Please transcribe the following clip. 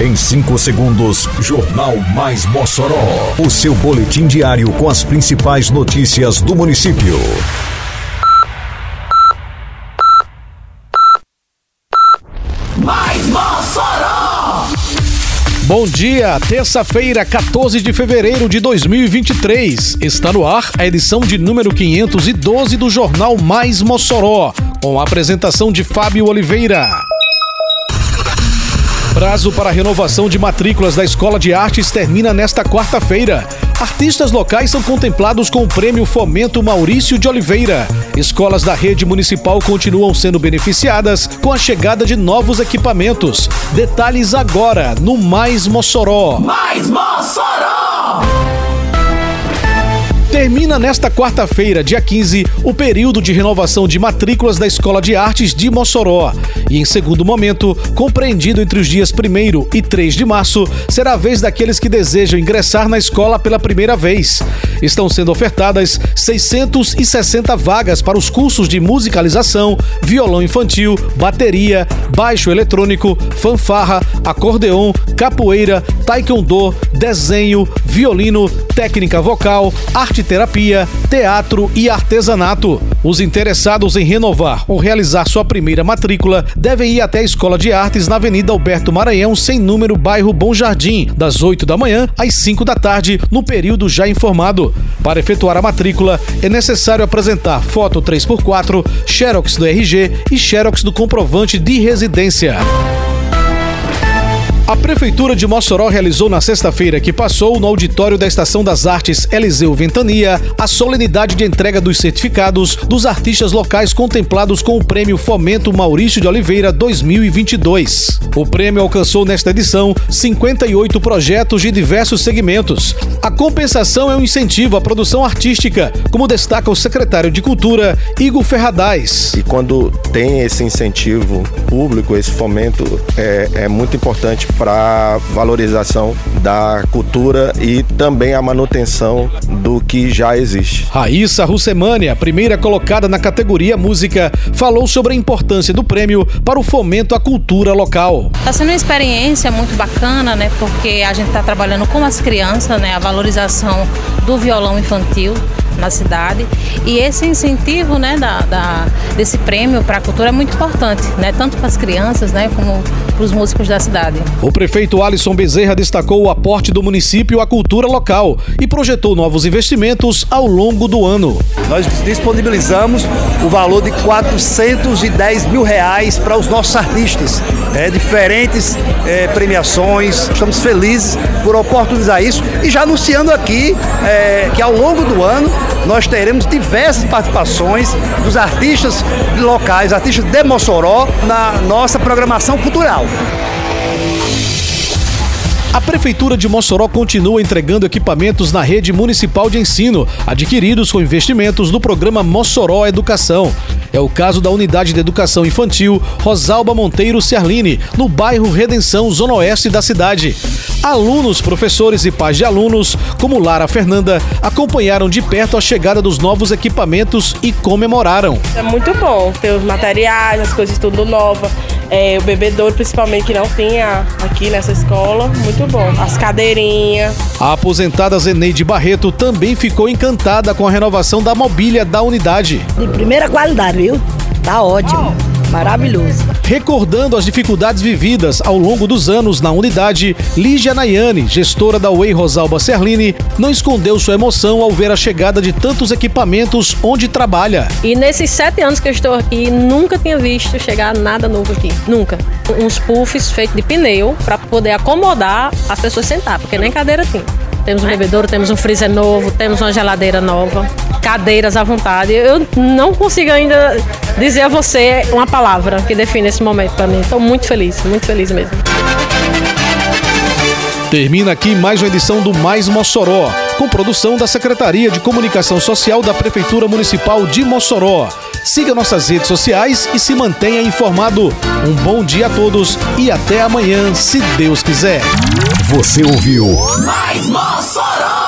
Em 5 segundos, Jornal Mais Mossoró. O seu boletim diário com as principais notícias do município. Mais Mossoró! Bom dia, terça-feira, 14 de fevereiro de 2023. Está no ar a edição de número 512 do Jornal Mais Mossoró, com a apresentação de Fábio Oliveira. Prazo para renovação de matrículas da Escola de Artes termina nesta quarta-feira. Artistas locais são contemplados com o prêmio Fomento Maurício de Oliveira. Escolas da rede municipal continuam sendo beneficiadas com a chegada de novos equipamentos. Detalhes agora no Mais Mossoró. Mais Mossoró! Termina nesta quarta-feira, dia 15, o período de renovação de matrículas da Escola de Artes de Mossoró. E em segundo momento, compreendido entre os dias 1 e 3 de março, será a vez daqueles que desejam ingressar na escola pela primeira vez. Estão sendo ofertadas 660 vagas para os cursos de musicalização, violão infantil, bateria, baixo eletrônico, fanfarra, acordeon, capoeira, taekwondo, desenho, violino, técnica vocal, arte terapia, teatro e artesanato. Os interessados em renovar ou realizar sua primeira matrícula devem ir até a Escola de Artes na Avenida Alberto Maranhão, sem número, bairro Bom Jardim, das 8 da manhã às 5 da tarde, no período já informado. Para efetuar a matrícula, é necessário apresentar foto 3x4, xerox do RG e xerox do comprovante de residência. A Prefeitura de Mossoró realizou na sexta-feira que passou no auditório da Estação das Artes Eliseu Ventania a solenidade de entrega dos certificados dos artistas locais contemplados com o Prêmio Fomento Maurício de Oliveira 2022. O prêmio alcançou nesta edição 58 projetos de diversos segmentos. A compensação é um incentivo à produção artística, como destaca o secretário de Cultura, Igor Ferradais. E quando tem esse incentivo público, esse fomento, é, é muito importante para valorização da cultura e também a manutenção do que já existe. Raíssa Russemani, a primeira colocada na categoria música, falou sobre a importância do prêmio para o fomento à cultura local. Está sendo uma experiência muito bacana, né? Porque a gente está trabalhando com as crianças, né? A valorização do violão infantil na cidade. E esse incentivo né, da, da desse prêmio para a cultura é muito importante, né, tanto para as crianças né, como para os músicos da cidade. O prefeito Alisson Bezerra destacou o aporte do município à cultura local e projetou novos investimentos ao longo do ano. Nós disponibilizamos o valor de 410 mil reais para os nossos artistas. É, diferentes é, premiações, estamos felizes por oportunizar isso e já anunciando aqui é, que ao longo do ano nós teremos diversas participações dos artistas locais, artistas de Mossoró, na nossa programação cultural. A Prefeitura de Mossoró continua entregando equipamentos na rede municipal de ensino, adquiridos com investimentos do programa Mossoró Educação. É o caso da Unidade de Educação Infantil Rosalba Monteiro Ciarline, no bairro Redenção, Zona Oeste da cidade. Alunos, professores e pais de alunos, como Lara Fernanda, acompanharam de perto a chegada dos novos equipamentos e comemoraram. É muito bom ter os materiais, as coisas tudo nova. É, o bebedouro, principalmente, que não tinha aqui nessa escola. Muito bom. As cadeirinhas. A aposentada Zeneide Barreto também ficou encantada com a renovação da mobília da unidade. De primeira qualidade, viu? Tá ótimo. Maravilhoso. Recordando as dificuldades vividas ao longo dos anos na unidade, Lígia Nayane, gestora da Way Rosalba Serlini, não escondeu sua emoção ao ver a chegada de tantos equipamentos onde trabalha. E nesses sete anos que eu estou aqui, nunca tinha visto chegar nada novo aqui. Nunca. Uns puffs feitos de pneu para poder acomodar as pessoas sentar, porque nem cadeira tinha. Temos um bebedouro, temos um freezer novo, temos uma geladeira nova, cadeiras à vontade. Eu não consigo ainda dizer a você uma palavra que define esse momento para mim. Estou muito feliz, muito feliz mesmo. Termina aqui mais uma edição do Mais Mossoró, com produção da Secretaria de Comunicação Social da Prefeitura Municipal de Mossoró. Siga nossas redes sociais e se mantenha informado. Um bom dia a todos e até amanhã, se Deus quiser. Você ouviu Mais Mossoró!